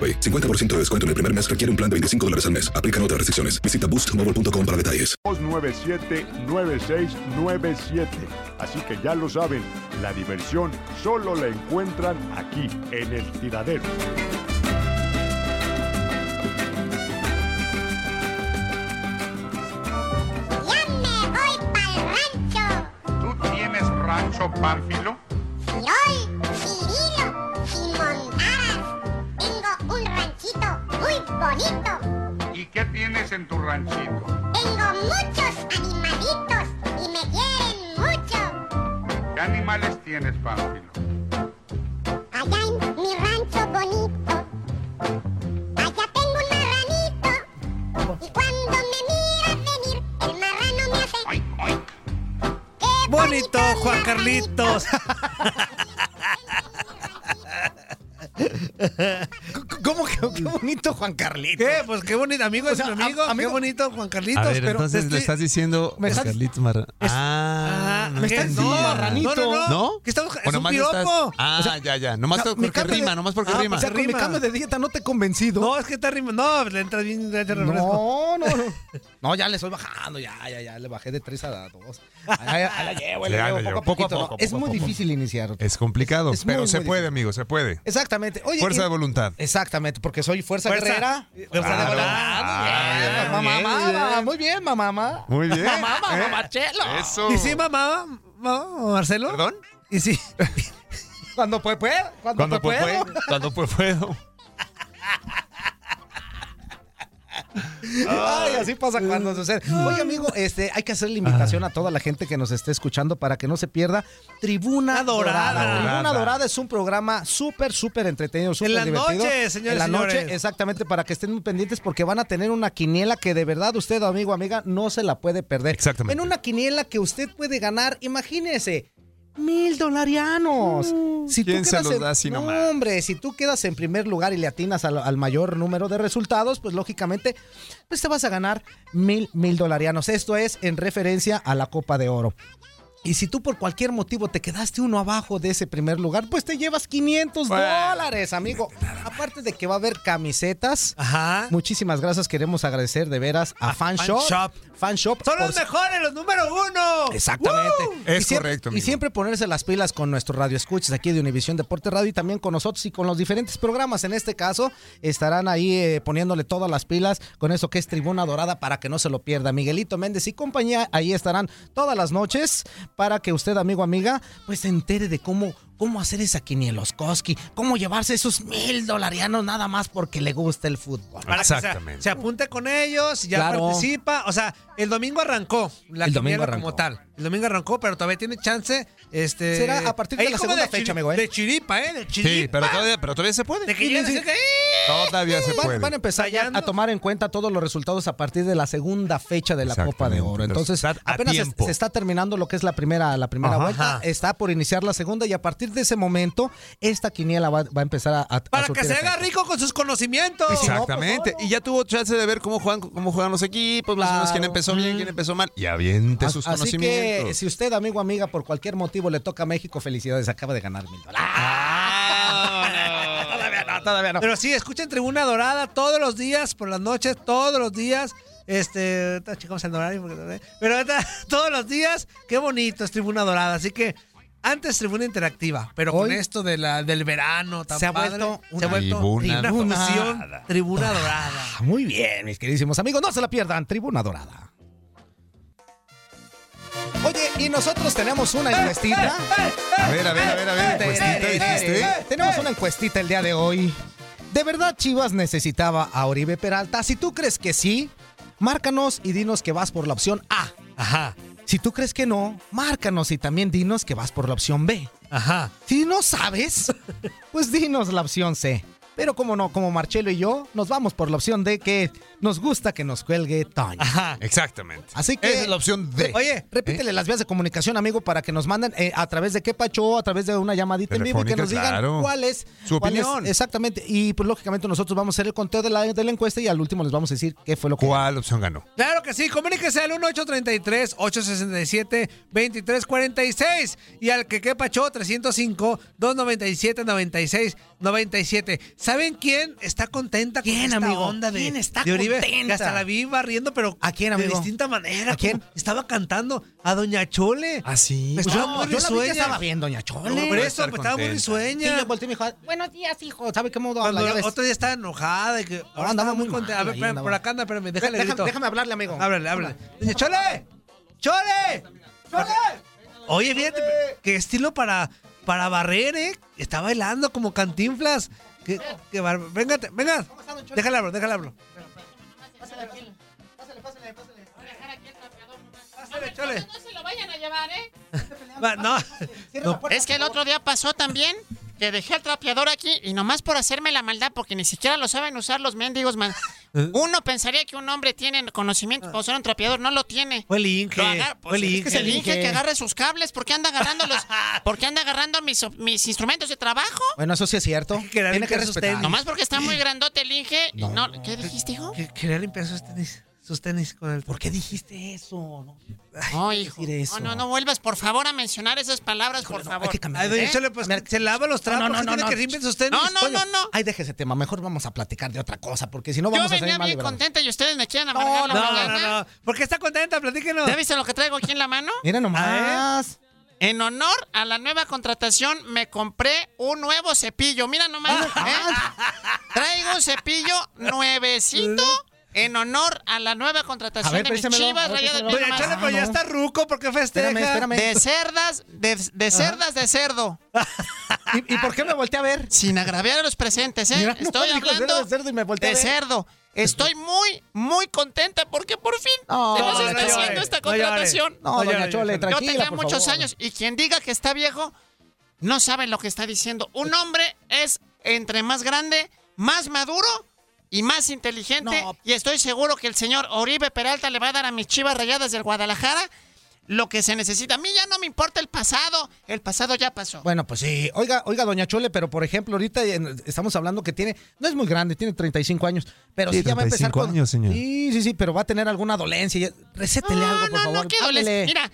AroPay. 50% de descuento en el primer mes requiere un plan de 25 dólares al mes. Aplican otras restricciones. Visita boostmobile.com para detalles. 9797. Así que ya lo saben, la diversión solo la encuentran aquí, en el tiradero. ¿Tú tienes rancho, Pánfilo? Tienes, Pánfilo? Allá en mi rancho bonito. Allá tengo un marranito. Y cuando me mira venir, el marrano me hace. ¡Qué Bonito, Juan Carlitos. ¿Cómo que qué bonito Juan Carlitos? ¿Qué? Pues qué bonito, amigo, O es sea, mi amigo. a- amigo- Qué bonito, Juan Carlitos. A ver, pero entonces te le estoy- estás diciendo me estás- Carlitos Marra. Ah, no diciendo marranito. No, no, no. ¿No? Estamos, ¿O es un piropo. estás- Ah, O sea, ya, ya. Nomás o sea, porque rima, de- nomás porque Ah, rima. O sea, con mi Rima. cambio de dieta no te he convencido. No, es que está rima. No, le entras bien, le entras. No, no, no. No, ya le estoy bajando, ya, ya, ya. Le bajé de 3 a 2. Ahí ahí la llevo, ahí Sí, la ahí llevo la poco a llevo, poco a poquito. ¿no? poco, Es a muy poco. difícil iniciar. Es complicado, Es pero muy, se muy puede, amigo, se puede. Exactamente. Oye, Fuerza y- de voluntad. Exactamente, porque soy fuerza, Fuerza. guerrera. Fuerza de voluntad. Ah, Muy bien, bien, mamá, bien, mamá, bien. Muy bien, mamá, mamá. Muy bien. Mamá, mamá, ¿eh? Marcelo. Eso. ¿Y sí, mamá? ¿No, Marcelo? ¿Perdón? ¿Y sí? Cuando puedo, puedo. Cuando, Cuando puedo. Cuando pues puedo. Ay, así pasa cuando sucede. Oye, amigo, este, hay que hacer la invitación a toda la gente que nos esté escuchando para que no se pierda Tribuna Dorada. Dorada. Tribuna Dorada. Es un programa súper, súper entretenido, súper la divertido. noche, señores En la noche, señores. exactamente, para que estén muy pendientes porque van a tener una quiniela que de verdad usted, amigo, amiga, no se la puede perder. Exactamente. En una quiniela que usted puede ganar, imagínese. Mil dolarianos. Si. ¿Quién se los en- da así No, hombre, si tú quedas en primer lugar y le atinas al, al mayor número de resultados, pues lógicamente, pues te vas a ganar mil, mil dolarianos. Esto es en referencia a la Copa de Oro. Y si tú por cualquier motivo te quedaste uno abajo de ese primer lugar, pues te llevas 500 Bueno. dólares, amigo. Aparte de que va a haber camisetas. Ajá. Muchísimas gracias. Queremos agradecer de veras a, Fan, Fan Shop. Shop. Fan Shop. Son por- los mejores, los número uno. Exactamente. ¡Woo! Es Y siempre- correcto, Y siempre ponerse las pilas con nuestro radio escuchas aquí de Univisión Deporte Radio y también con nosotros y con los diferentes programas. En este caso, estarán ahí eh, poniéndole todas las pilas con eso que es Tribuna Dorada para que no se lo pierda. Miguelito Méndez y compañía ahí estarán todas las noches para que usted, amigo, amiga, pues se entere de cómo cómo hacer esa quinieloscoski, cómo llevarse esos mil dolarianos nada más porque le gusta el fútbol. Para que se, se apunte con ellos, ya Claro. participa. O sea, el domingo arrancó la El domingo quiniela como arrancó. tal. El domingo arrancó, pero todavía tiene chance. Este, Será a partir de ahí la como segunda fecha, amigo, ¿eh? De chiripa, ¿eh? De chiripa. Sí, pero todavía, pero todavía se puede. De que Sí, que, Todavía se puede. van a empezar ya a tomar en cuenta todos los resultados a partir de la segunda fecha de la Copa de Oro. Entonces, Está a apenas se, tiempo. se está terminando lo que es la primera, la primera Ajá. vuelta. Ajá. Está por iniciar la segunda y a partir de ese momento, esta quiniela va, va a empezar a, a- Para a que surtir se haga efecto. rico con sus conocimientos. Exactamente. y ya tuvo chance de ver cómo juegan, cómo juegan los equipos, más o menos quién Claro. empezó bien, quién empezó mal. Y aviente sus Así conocimientos. Que si usted, amigo o amiga, por cualquier motivo le toca a México, felicidades, acaba de ganar mil dólares. todavía no, todavía no. Pero sí, escuchen Tribuna Dorada todos los días, por las noches, todos los días. Este, checamos el horario, porque- pero todos los días, qué bonito es Tribuna Dorada. Así que antes Tribuna Interactiva, pero con esto de la, del verano tan se ha padre, vuelto se ha vuelto Tribuna una fusión Tribuna Dorada. Ah, Muy bien, mis queridísimos amigos, no se la pierdan, Tribuna Dorada. Y nosotros tenemos una encuestita. A ver, a ver, a ver, a ver. encuestita, dijiste. Tenemos una encuestita el día de hoy. ¿De verdad Chivas necesitaba a Oribe Peralta? Si tú crees que sí, márcanos y dinos que vas por la opción A. Ajá, Si tú crees que no, márcanos y también dinos que vas por la opción B. ajá. Si no sabes, pues dinos la opción C. Pero como no, como Marcelo y yo, nos vamos por la opción de que nos gusta que nos cuelgue Toño. Ajá, exactamente. Así que. Esa es la opción D. Oye, ¿eh? repítele las vías de comunicación, amigo, para que nos manden eh, a través de qué pacho, a través de una llamadita en vivo y que nos digan cuál es su opinión. Exactamente. Y pues lógicamente nosotros vamos a hacer el conteo de la, de la encuesta y al último les vamos a decir qué fue lo que. ¿Cuál opción ganó? Claro que sí. Comuníquese al 1833 867 2346 y al que qué pacho 305 297 96 97. ¿Saben quién está contenta ¿Quién, amigo? ¿Quién está de Contenta? Que hasta la vi barriendo, pero ¿A quién, amigo? de distinta manera. ¿A quién? Estaba cantando a Doña Chole. ¿Ah, sí? Pues, pues estaba no, yo estaba bien, Doña Chole. Por eso, pues, estaba muy risueña. Sí, yo volteé y me dijo, ah, buenos días, hijo. ¿Sabe qué modo habla? Ya. Otro día estaba enojada. Y que ahora oh, andaba muy contenta. a ver, espérame, por acá anda, espérame. Déjale, déjame, déjame hablarle, amigo. Háblale, háblale. Doña Chole, Chole, Chole. Oye, fíjate, qué estilo para para barrer, ¿eh? Está bailando como cantinflas. Que, que bar... Véngate, venga. Déjale hablar, déjale hablar. Pásale, Chole. No se lo vayan a llevar, ¿eh? No, no. Es que el otro día pasó también que dejé el trapeador aquí y nomás por hacerme la maldad, porque ni siquiera lo saben usar los mendigos, man. Uno pensaría que un hombre tiene conocimiento para usar un trapeador, no lo tiene. Fue el Inge. Fue el pues, es que Inge. es el Inge que agarre sus cables, ¿por qué anda agarrando los, por qué anda agarrando mis, mis instrumentos de trabajo? Bueno, eso sí es cierto. quería Tiene que limpiar sus respetar. tenis. Nomás porque está muy grandote el Inge. No. ¿Qué dijiste, hijo? Que- Quería limpiar sus tenis. Sus tenis con el. ¿Por qué dijiste eso? No, No, hijo. decir eso. No, no, no vuelvas, por favor, a mencionar esas palabras, por favor. hay que cambiar. Ay, ¿Eh? Chole, pues se lava los trapos. No, no, ¿qué no, tiene no. que sus tenis. No, no, no, no. Ay, deje ese tema. Mejor vamos a platicar de otra cosa, porque si no Yo vamos a salir venía mal bien librados. contenta y ustedes me quieren amargar la No, no, mañana. no, no. ¿Por qué está contenta? Platíquenos. ¿Ya viste lo que traigo aquí en la mano? Mira nomás. En honor a la nueva contratación, me compré un nuevo cepillo. Mira nomás. ¿eh? Traigo un cepillo nuevecito en honor a la nueva contratación ver, de mis chivas rayadas. Mira Doña pues ya está ruco. ¿Por qué festeja? Espérame, espérame. De cerdas, de, de cerdas de cerdo. ¿Y, y por qué me volteé a ver? Sin agraviar a los presentes, ¿eh? Mira, no, Estoy hablando de cerdo y me volteé a de ver. cerdo. Estoy muy, muy contenta porque por fin No, se nos está no haciendo esta contratación. No, No, doña Chole, ya. Yo tranquila, tenía por muchos favor. años y quien diga que está viejo no sabe lo que está diciendo. Un hombre es entre más grande, más maduro y más inteligente. No. Y estoy seguro que el señor Oribe Peralta le va a dar a mis chivas rayadas del Guadalajara lo que se necesita. A mí ya no me importa el pasado. El pasado ya pasó. Bueno, pues sí. Oiga, oiga, doña Chole, pero por ejemplo, ahorita en- estamos hablando que tiene, no es muy grande, tiene 35 años, pero sí, Sí, ya va a empezar 35 con... años, señor. Sí, sí, sí, pero va a tener alguna dolencia. Recétele no, algo, por no, favor. no, qué dolencia. Háblele. Mira,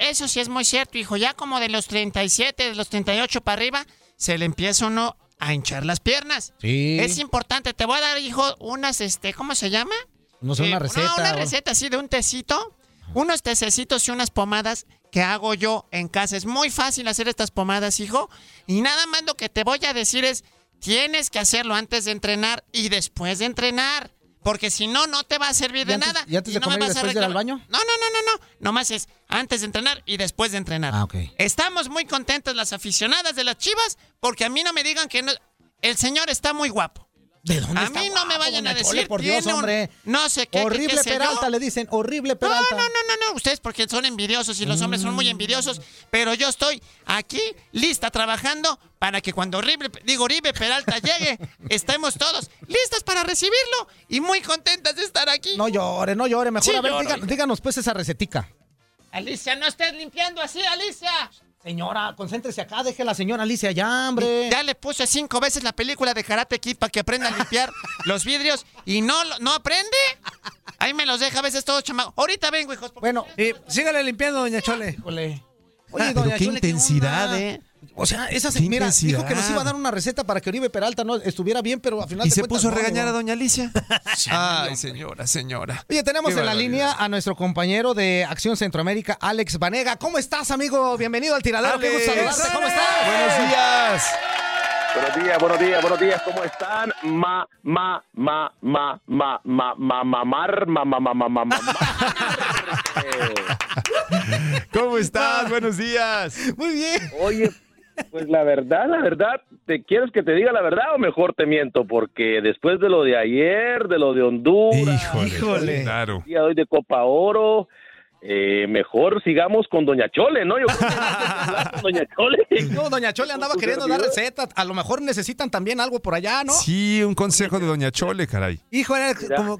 eso sí es muy cierto, hijo. Ya como de los 37, de los 38 para arriba, se le empieza uno a hinchar las piernas. Sí. Es importante. Te voy a dar, hijo, unas, este, ¿cómo se llama? No sé, una Eh, receta. No, una receta así de un tecito. Unos tececitos y unas pomadas que hago yo en casa. Es muy fácil hacer estas pomadas, hijo. Y nada más lo que te voy a decir es, tienes que hacerlo antes de entrenar y después de entrenar. Porque si no, no te va a servir ¿Y de antes- nada. y antes de no me y vas a después de ir al baño? No, no, no, no, no. nomás es antes de entrenar y después de entrenar. Ah, ok. Estamos muy contentos las aficionadas de las Chivas porque a mí no me digan que no- el señor está muy guapo. ¿De dónde A está mí no me vayan a decir por Dios, un- hombre. no sé qué, Horrible qué. Peralta, le dicen. Horrible Peralta. No, no, no, no, no, ustedes porque son envidiosos y los hombres son muy Mm. envidiosos, pero yo estoy aquí lista trabajando para que cuando horrible, digo Oribe Peralta llegue, estemos todos listas para recibirlo y muy contentas de estar aquí. No llore, no llore. Mejor, Sí, a ver, lloro, díganos pues esa recetica. Alicia, no estés limpiando así, Alicia. Señora, concéntrese acá, deje a la señora Alicia ya, hombre. Ya le puse cinco veces la película de Karate Kid para que aprenda a limpiar los vidrios y no, lo- no aprende. Ahí me los deja a veces todos chamacos. Ahorita vengo, hijos. Bueno, Y sígale limpiando, doña Chole. Oye, Pero doña qué Chole, intensidad? ¿eh? O sea, esa se, mira, dijo que nos iba a dar una receta para que Oribe Peralta no estuviera bien, pero al final Y se cuentas puso a no, regañar a doña Alicia. Ay, señora, señora. Oye, tenemos Qué en la línea a nuestro compañero de Acción Centroamérica, Alex Vanega. ¿Cómo estás, amigo? Bienvenido al tiradero. Qué gusto saludarte. ¿Cómo estás? Buenos días. Buenos días, buenos días, buenos días, ¿cómo están? Ma, ma, ma, ma, ma, ma, ma, mamar, ma, ma, ma, ma, ma, ma, ¿Cómo estás? Buenos días. Muy bien. Oye, pues la verdad, la verdad, ¿te quieres que te diga la verdad o mejor te miento? Porque después de lo de ayer, de lo de Honduras, Híjole, Híjole. claro. día de hoy de Copa Oro, eh, mejor sigamos con Doña Chole, ¿no? Yo creo que con Doña Chole. No, doña Chole andaba ¿Con tu queriendo dar recetas. A lo mejor necesitan también algo por allá, ¿no? Sí, un consejo de doña Chole, caray. Hijo,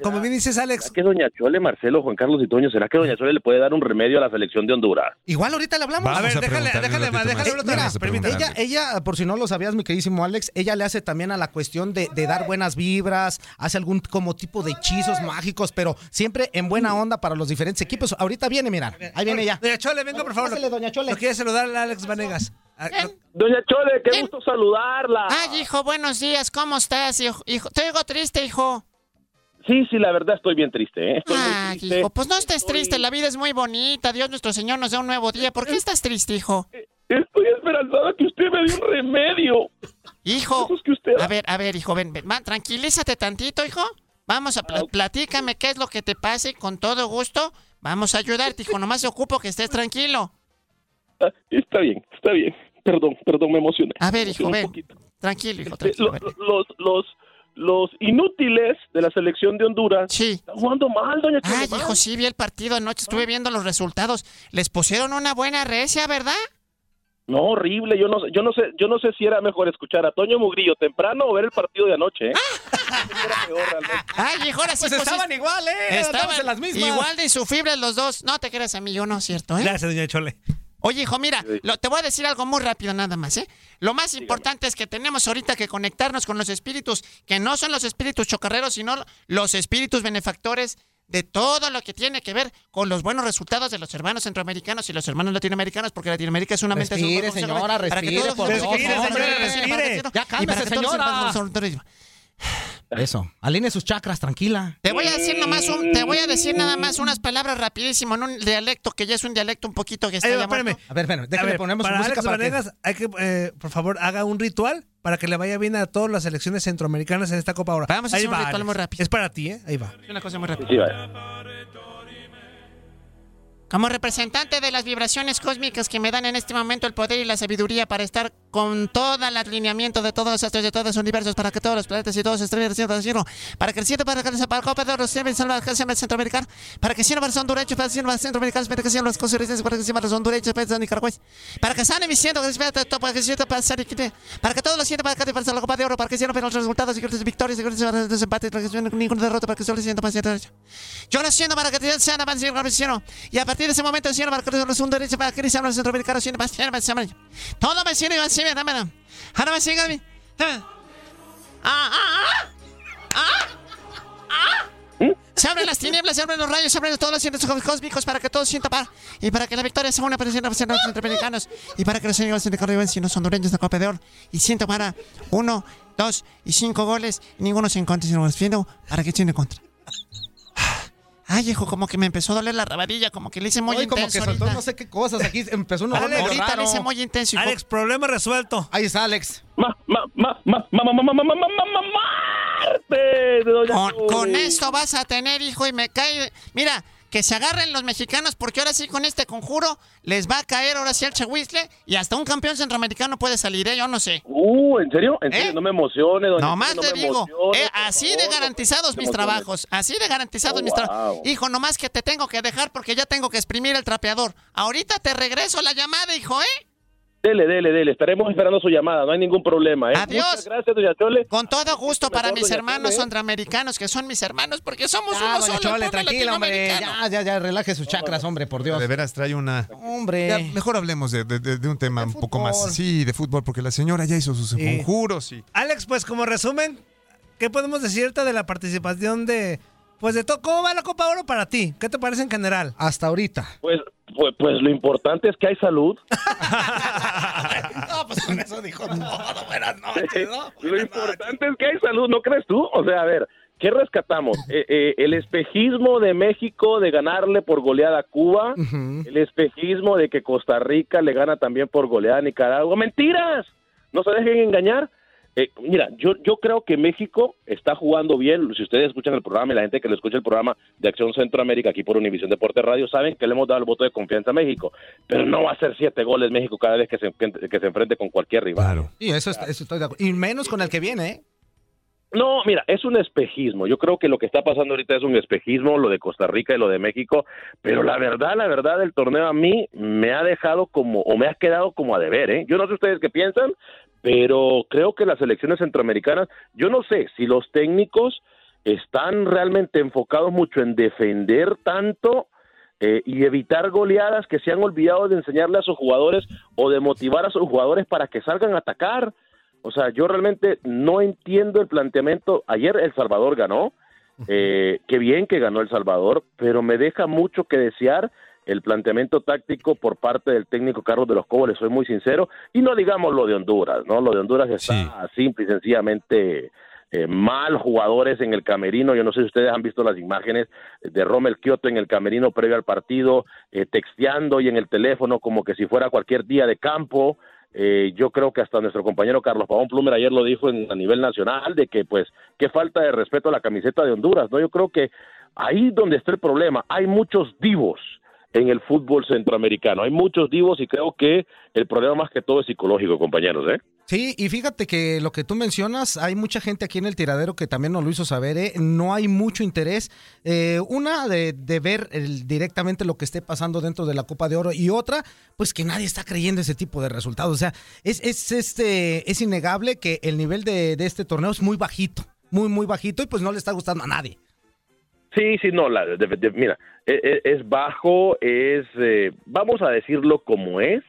como, bien dices, ¿Será Alex, que Doña Chole, Marcelo, Juan Carlos y Toño, será que Doña Chole le puede dar un remedio a la selección de Honduras? Igual ahorita le hablamos. Vamos a ver, a déjale, déjale, déjale otra Mira. Ella, ella, por si no lo sabías, mi queridísimo Alex, ella le hace también a la cuestión de, de dar buenas vibras, hace algún como tipo de hechizos mágicos, pero siempre en buena onda para los diferentes equipos. Ahorita viene, mira, ahí viene ella. Doña Chole, venga, por favor. Pásale, doña Chole. Lo quiere saludar a Alex Vanegas. Ah, Doña Chole, qué ¿Quién? gusto saludarla. Ay, hijo, buenos días. ¿Cómo estás, hijo? hijo? Te oigo triste, hijo. Sí, sí, la verdad estoy bien triste, ¿eh? Estoy muy Ay, triste. hijo, pues no estés Estoy- triste. La vida es muy bonita. Dios nuestro Señor nos da un nuevo día. ¿Por qué estás triste, hijo? Estoy esperanzada que usted me dé un remedio. Hijo, Eso es que usted... a ver, a ver, hijo, ven, ven. Tranquilízate tantito, hijo. Vamos a pla- platícame qué es lo que te pasa y con todo gusto vamos a ayudarte, hijo. Nomás se ocupo que estés tranquilo. Ah, Está bien, está bien. Perdón, perdón, me emocioné. A ver, hijo, ven. Tranquilo, hijo, Este, tranquilo. lo- los, los, los inútiles de la selección de Honduras Sí. están jugando mal, doña Ay, hijo, sí vi el partido anoche, estuve viendo los resultados. Les pusieron una buena recia, ¿verdad? No, horrible. Yo no, sé- yo no sé, yo no sé si era mejor escuchar a Toño Mugrillo temprano o ver el partido de anoche. ¿eh? Ay, hijo, ahora sí Pues estaban pusiste- igual, ¿eh? Estaban en las mismas. igual de insufribles los dos. No te creas a mí, yo no es cierto, ¿eh? Gracias, doña Chole. Oye, hijo, mira, lo- te voy a decir algo muy rápido nada más, ¿eh? Lo más importante es que tenemos ahorita que conectarnos con los espíritus, que no son los espíritus chocarreros, sino los espíritus benefactores de todo lo que tiene que ver con los buenos resultados de los hermanos centroamericanos y los hermanos latinoamericanos, porque Latinoamérica es una mente... Respire, señora, respire, por Dios, Respire, señora, respire. Ya cálmese, señora. Eso, alinee sus chakras, tranquila. Te voy a decir nomás un, te voy a decir nada más unas palabras rapidísimo en un dialecto que ya es un dialecto un poquito que está espérame. A ver, bueno, A déjale, ver, ponemos para música Alex para que... Vanegas, hay que, eh, por favor, haga un ritual para que le vaya bien a todas las selecciones centroamericanas en esta Copa ahora. Vamos a Ahí hacer un va, ritual Alex. muy rápido. Es para ti, ¿eh? Ahí va. Una cosa muy rápida. Sí, vaya. Como representante de las vibraciones cósmicas que me dan en este momento el poder y la sabiduría para estar con todo el alineamiento de todos los astros de todos los universos, para que todos los planetas y todos los estrellas del cielo cielo, para que el cielo, para que el para Copa de Oro siempre salva que siempre centroamericano, para que siempre los hondureños, para que siempre los centroamericanos, para que siempre los costarricenses, para que siempre los hondureños, para que nicaragüenses, para que sane mi cielo, que siempre todo, para que para para que todos los sientan para que para la Copa de Oro, para que siempre los resultados y grandes victorias y desempates, para que ninguna derrota, para que solo sienta para siempre. Yo lo siento para que te sean avances el cielo. Y a partir de ese momento, cielo, para que los un derecho para que sean los centroamericanos, siempre para siempre, siempre. Todo me sirve, siempre, dame. Ahora me sigue a mí. Dame. Ah, ah, ah. Ah. Se abren las tinieblas, se abren los rayos, se abren todos los cielos cósmicos para que todos sientan paz y para que la victoria sea una para los centroamericanos y para que los señores de Caribbean y los hondureños de Copa de Oro y siento para uno, dos y cinco goles y ninguno se encuentra sino para que tiene contra. Ay, hijo, como que me empezó a doler la rabadilla, como que le hice muy Hoy como intenso que soltó ahorita. no sé qué cosas. Aquí empezó uno Alex, ahorita raro. le hice muy intenso. hijo. Alex, problema resuelto. Ahí está Alex. Ma, ma, ma, ma, ma, ma, ma, ma, ma, ma, ma, ma, ma, Marte de Doña Con, Chole. con esto vas a tener, hijo, y me cae. Mira, que se agarren los mexicanos porque ahora sí con este conjuro les va a caer ahora sí al Chahuizle y hasta un campeón centroamericano puede salir, ¿eh? Yo no sé. Uh, ¿en serio? ¿En serio? No me emocione, doña Nomás no te digo, eh, así favor, de garantizados mis trabajos, así de garantizados Oh, mis trabajos. Hijo, nomás que te tengo que dejar porque ya tengo que exprimir el trapeador. Ahorita te regreso la llamada, hijo, ¿eh? Dele, dele, dele. Estaremos esperando su llamada, no hay ningún problema, ¿eh? Adiós. Muchas gracias, doña Chole. Con todo gusto para mejor, mis hermanos Chole, ¿eh? centroamericanos, que son mis hermanos, porque somos Ya, uno doña solo. Chole, pueblo tranquila, hombre. Ya, ya, ya, relaje sus chakras, hombre, por Dios. De veras trae una... Hombre. Ya, mejor hablemos de, de- de- de un tema un poco más... Sí, de fútbol, porque la señora ya hizo sus Sí. conjuros y... Alex, pues como resumen, ¿qué podemos decirte de la participación de, pues de todo, cómo va la Copa Oro para ti? ¿Qué te parece en general? Hasta ahorita. Pues, pues, pues lo importante es que hay salud. No, pues con eso dijo todo. Buenas noches, ¿no? Lo importante es que hay salud, ¿no crees tú? O sea, a ver, ¿qué rescatamos? Eh, eh, el espejismo de México de ganarle por goleada a Cuba, el espejismo de que Costa Rica le gana también por goleada a Nicaragua. ¡Mentiras! No se dejen engañar. Eh, mira, yo, yo creo que México está jugando bien. Si ustedes escuchan el programa y la gente que le escucha el programa de Acción Centroamérica aquí por Univisión Deporte Radio saben que le hemos dado el voto de confianza a México. Pero no va a ser siete goles México cada vez que se, que se enfrente con cualquier rival. Sí, eso, está- eso estoy de acuerdo. Y menos con el que viene, ¿eh? No, mira, es un espejismo. Yo creo que lo que está pasando ahorita es un espejismo, lo de Costa Rica y lo de México, pero la verdad, la verdad, del torneo a mí me ha dejado como, o me ha quedado como a deber, ¿eh? Yo no sé ustedes qué piensan, pero creo que las elecciones centroamericanas, yo no sé si los técnicos están realmente enfocados mucho en defender tanto eh, y evitar goleadas que se han olvidado de enseñarle a sus jugadores o de motivar a sus jugadores para que salgan a atacar. O sea, yo realmente no entiendo el planteamiento. Ayer El Salvador ganó, eh, qué bien que ganó El Salvador, pero me deja mucho que desear el planteamiento táctico por parte del técnico Carlos de los Cobos, le soy muy sincero, y no digamos lo de Honduras, ¿no? Lo de Honduras está simple y sencillamente eh, mal jugadores en el camerino. Yo no sé si ustedes han visto las imágenes de Rommel Kioto en el camerino previo al partido, eh, texteando y en el teléfono como que si fuera cualquier día de campo. Eh, yo creo que hasta nuestro compañero Carlos Pavón Plumer ayer lo dijo en- a nivel nacional de que pues qué falta de respeto a la camiseta de Honduras, ¿no? Yo creo que ahí donde está el problema, hay muchos divos en el fútbol centroamericano, hay muchos divos y creo que el problema más que todo es psicológico, compañeros, ¿eh? Sí, y fíjate que lo que tú mencionas, hay mucha gente aquí en el tiradero que también nos lo hizo saber, ¿eh? no hay mucho interés. Eh, una, de, de ver el- directamente lo que esté pasando dentro de la Copa de Oro, y otra, pues que nadie está creyendo ese tipo de resultados. O sea, es, es, este, es innegable que el nivel de, de este torneo es muy bajito, muy, muy bajito, y pues no le está gustando a nadie. Sí, sí, no, la, de- de- mira, e- e- es, bajo, es, eh, vamos a decirlo como es,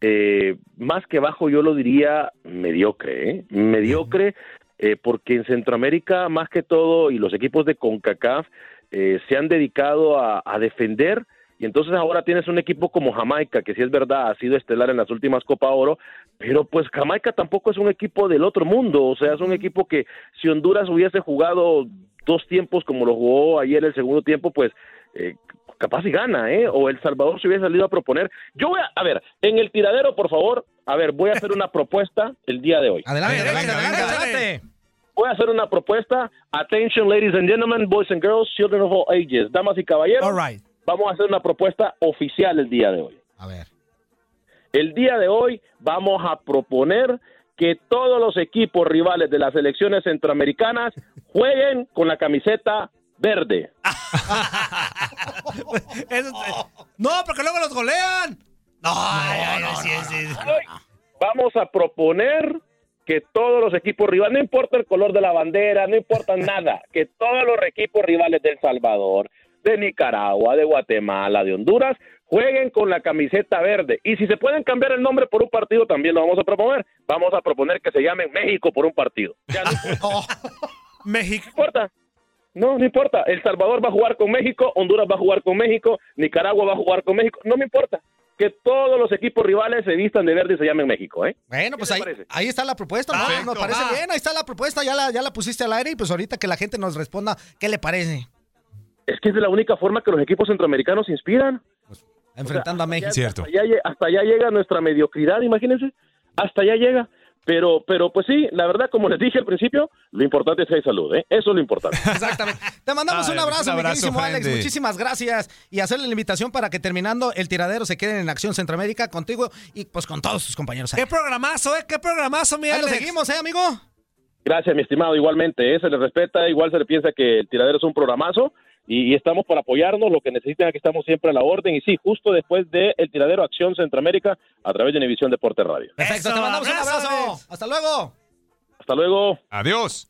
eh, más que bajo yo lo diría mediocre, ¿eh? mediocre, eh, porque en Centroamérica más que todo y los equipos de CONCACAF eh, se han dedicado a, a defender y entonces ahora tienes un equipo como Jamaica, que sí es verdad, ha sido estelar en las últimas Copa Oro, pero pues Jamaica tampoco es un equipo del otro mundo, o sea, es un equipo que si Honduras hubiese jugado dos tiempos como lo jugó ayer el segundo tiempo, pues eh, capaz y gana, ¿eh? O El Salvador se hubiese salido a proponer. Yo voy a, a ver, en el tiradero, por favor, a ver, voy a hacer una propuesta el día de hoy. Adelante, adelante, adelante, adelante. Voy a hacer una propuesta. Attention, ladies and gentlemen, boys and girls, children of all ages, damas y caballeros. All right. Vamos a hacer una propuesta oficial el día de hoy. A ver. El día de hoy vamos a proponer que todos los equipos rivales de las selecciones centroamericanas jueguen con la camiseta verde. Eso- no, porque luego los golean. No, sí, sí, sí. Vamos a proponer que todos los equipos rivales, no importa el color de la bandera, no importa nada, que todos los equipos rivales de El Salvador, de Nicaragua, de Guatemala, de Honduras, jueguen con la camiseta verde. Y si se pueden cambiar el nombre por un partido, también lo vamos a proponer. Vamos a proponer que se llamen México por un partido. Ya no México. No importa. No, no importa. El Salvador va a jugar con México, Honduras va a jugar con México, Nicaragua va a jugar con México. No me importa. Que todos los equipos rivales se vistan de verde y se llamen México, ¿eh? Bueno, pues ¿Qué ahí, está la propuesta, ¿no? Perfecto, Nos parece va. bien, ahí está la propuesta, ya la, ya la pusiste al aire y pues ahorita que la gente nos responda, ¿qué le parece? Es que es de la única forma que los equipos centroamericanos se inspiran. Enfrentando a México. Hasta allá, hasta allá llega nuestra mediocridad, imagínense. Hasta allá llega. Pero, pero pues sí, la verdad, como les dije al principio, lo importante es que hay salud, ¿eh? Eso es lo importante. Exactamente. Te mandamos Ay, un abrazo, un abrazo, queridísimo Alex. Muchísimas gracias. Y hacerle la invitación para que terminando el tiradero se queden en Acción Centroamérica contigo y pues con todos sus compañeros. ahí. Qué programazo, ¿eh? Qué programazo, mi Ahí lo seguimos, ¿eh, amigo? Gracias, mi estimado. Igualmente, ¿eh? se le respeta, igual se le piensa que el tiradero es un programazo y, y estamos para apoyarnos. Lo que necesiten aquí estamos siempre a la orden. Y sí, justo después del el tiradero Acción Centroamérica a través de Univisión Deporte Radio. Perfecto, Eso, te mandamos un abrazo. Hasta luego. Hasta luego. Adiós.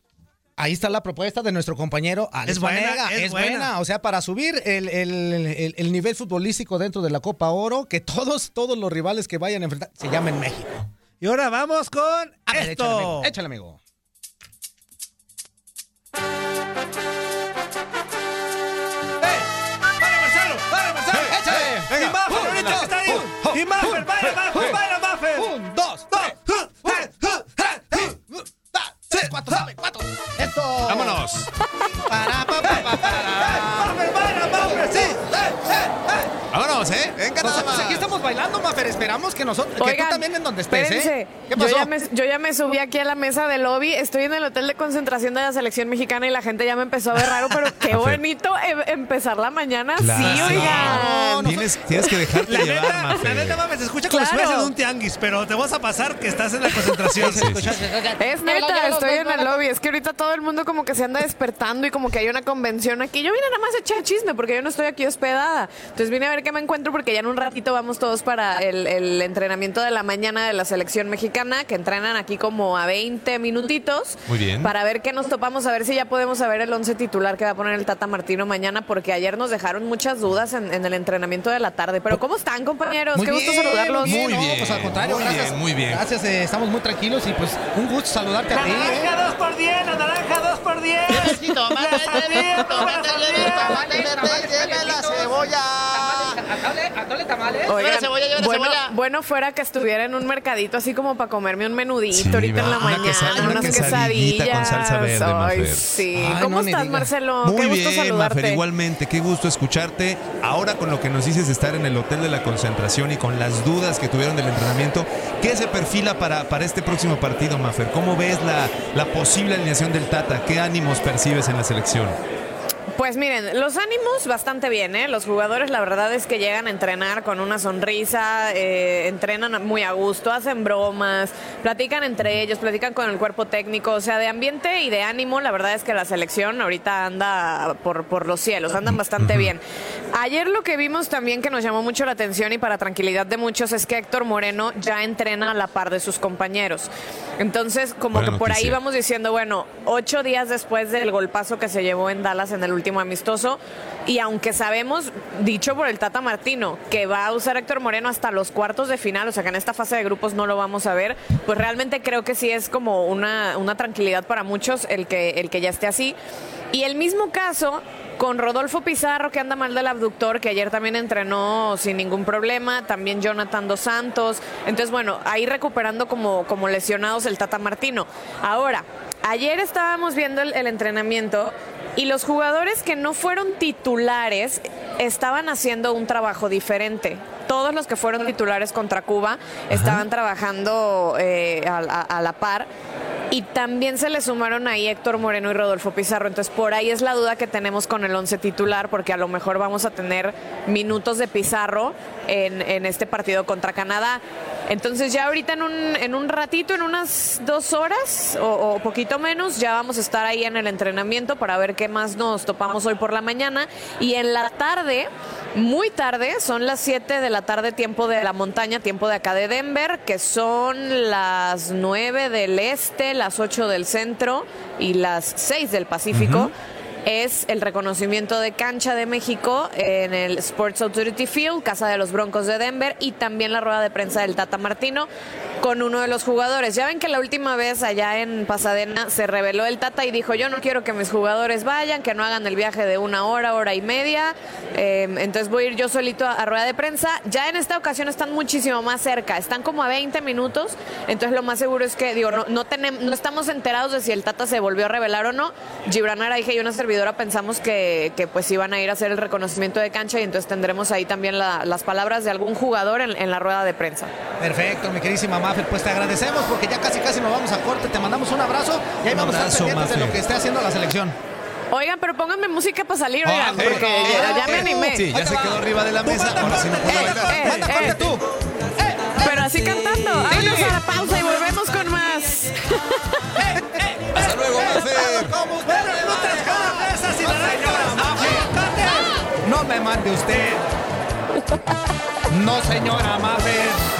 Ahí está la propuesta de nuestro compañero Alex Es buena, Vanega. es Es, buena. buena. O sea, para subir el, el- el- el nivel futbolístico dentro de la Copa Oro, que todos, todos los rivales que vayan a enfrentar se llamen México. Y ahora vamos con A ver, échale, amigo. Échale, amigo. Y. Maffer, ahorita que está ahí. Y Maffer, baila, Maffer, baila, Maffer. Un, dos, tres, cuatro, sabe, cuatro. Esto. Vámonos. Para, pa, pa, pa, para. Maffer, baila, Maffer, sí. Eh, eh, eh. Vámonos, ¿eh? Venga nada más. aquí estamos bailando, Mafer. Esperamos que nosotros, que tú también en donde estés, espérense. ¿eh? ¿Qué Yo pasó? ya, me, yo ya me subí aquí a la mesa del lobby. Estoy en el hotel de concentración de la selección mexicana y la gente ya me empezó a ver raro, pero qué bonito em- empezar la mañana Claro. sí, oigan. Tienes, tienes que dejarte La llevar, neta, la neta, mames, se escucha como si Claro. estuvieras en un tianguis, pero te vas a pasar que estás en la concentración. Sí, sí, sí. Es neta, estoy en el lobby. Es que ahorita todo el mundo como que se anda despertando y como que hay una convención aquí. Yo vine nada más a echar chisme porque yo no estoy aquí hospedada. Entonces vine a ver qué me encuentro porque ya en un ratito vamos todos para el, el entrenamiento de la mañana de la selección mexicana, que entrenan aquí como a 20 minutitos. Muy bien. Para ver qué nos topamos, a ver si ya podemos saber el 11 titular que va a poner el Tata Martino mañana, porque ayer nos dejaron muchas dudas en, en el entrenamiento de la tarde. Pero ¿cómo están, compañeros? Muy qué gusto saludarlos. Muy no, bien, pues al contrario, muy gracias. bien, muy bien. Gracias, eh, estamos muy tranquilos y pues un gusto saludarte a ti. ¿eh? Naranja 2 por 10, la naranja 2 por 10. La cebolla. Oigan, cebolla, lleva bueno, cebolla. bueno fuera que estuviera en un mercadito así como para comerme un menudito Sí, ahorita en la mañana, quesa- una unas quesadillas. con salsa verde, Ay, Mafer. sí. Ay, ¿Cómo no, estás. Marcelo? Muy Qué gusto bien, saludarte. Mafer, igualmente, qué gusto escucharte. Ahora con lo que nos dices de estar en el hotel de la concentración y con las dudas que tuvieron del entrenamiento, ¿qué se perfila para, para este próximo partido, Mafer? ¿Cómo ves la, la posible alineación del Tata? ¿Qué ánimos percibes en la selección? Pues miren, los ánimos bastante bien, ¿eh? Los jugadores la verdad es que llegan a entrenar con una sonrisa, eh, entrenan muy a gusto, hacen bromas, platican entre ellos, platican con el cuerpo técnico, o sea, de ambiente y de ánimo, la verdad es que la selección ahorita anda por, por los cielos, andan bastante bien. Ayer lo que vimos también que nos llamó mucho la atención y para tranquilidad de muchos es que Héctor Moreno ya entrena a la par de sus compañeros. Entonces, como Buena que por ahí vamos diciendo, bueno, ocho días después del golpazo que se llevó en Dallas en el último amistoso, y aunque sabemos, dicho por el Tata Martino, que va a usar Héctor Moreno hasta los cuartos de final, o sea que en esta fase de grupos no lo vamos a ver, pues realmente creo que sí es como una, una tranquilidad para muchos el que, el que ya esté así. Y el mismo caso con Rodolfo Pizarro, que anda mal del abductor, que ayer también entrenó sin ningún problema, también Jonathan Dos Santos. Entonces, bueno, ahí recuperando como, como lesionados el Tata Martino. Ahora, ayer estábamos viendo el entrenamiento y los jugadores que no fueron titulares estaban haciendo un trabajo diferente. Todos los que fueron titulares contra Cuba estaban trabajando eh, a, a- a la par. Y también se le sumaron ahí Héctor Moreno y Rodolfo Pizarro. Entonces, por ahí es la duda que tenemos con el once titular, porque a lo mejor vamos a tener minutos de Pizarro en, en este partido contra Canadá. Entonces, ya ahorita en un, en un ratito, en unas dos horas o, o poquito menos, ya vamos a estar ahí en el entrenamiento para ver qué más nos topamos hoy por la mañana. Y en la tarde, muy tarde, son las 7 de la tarde, tiempo de la montaña, tiempo de acá de Denver, que son las 9 del este, las 8 del centro y las 6 del Pacífico. Es el reconocimiento de cancha de México en el Sports Authority Field, casa de los Broncos de Denver, y también la rueda de prensa del Tata Martino con uno de los jugadores. Ya ven que la última vez allá en Pasadena se reveló el Tata y dijo, yo no quiero que mis jugadores vayan, que no hagan el viaje de una hora, hora y media, eh, entonces voy a ir yo solito a, rueda de prensa. Ya en esta ocasión están muchísimo más cerca, están como a 20 minutos, entonces lo más seguro es que, digo, no, no, tenem- no estamos enterados de si el Tata se volvió a revelar o no. Gibran Araige y una servidora pensamos que, que, pues iban a ir a hacer el reconocimiento de cancha y entonces tendremos ahí también la, las palabras de algún jugador en, la rueda de prensa. Perfecto, mi queridísima Maffer, pues te agradecemos porque ya casi casi nos vamos a corte, te mandamos un abrazo y ahí un vamos abrazo, a estar pendientes Maffer. de lo que esté haciendo la selección. Oigan, pero pónganme música para salir, oigan, oh, porque eh, ya, ya, me animé. Sí, ya se quedó arriba de la mesa, ahora sí no puedo eh, bailar. Eh, Manda corte tú. Pero así cantando. Vámonos a la pausa y volvemos con más. Hasta luego, Maffer. No me mande usted. No, señora Maffer.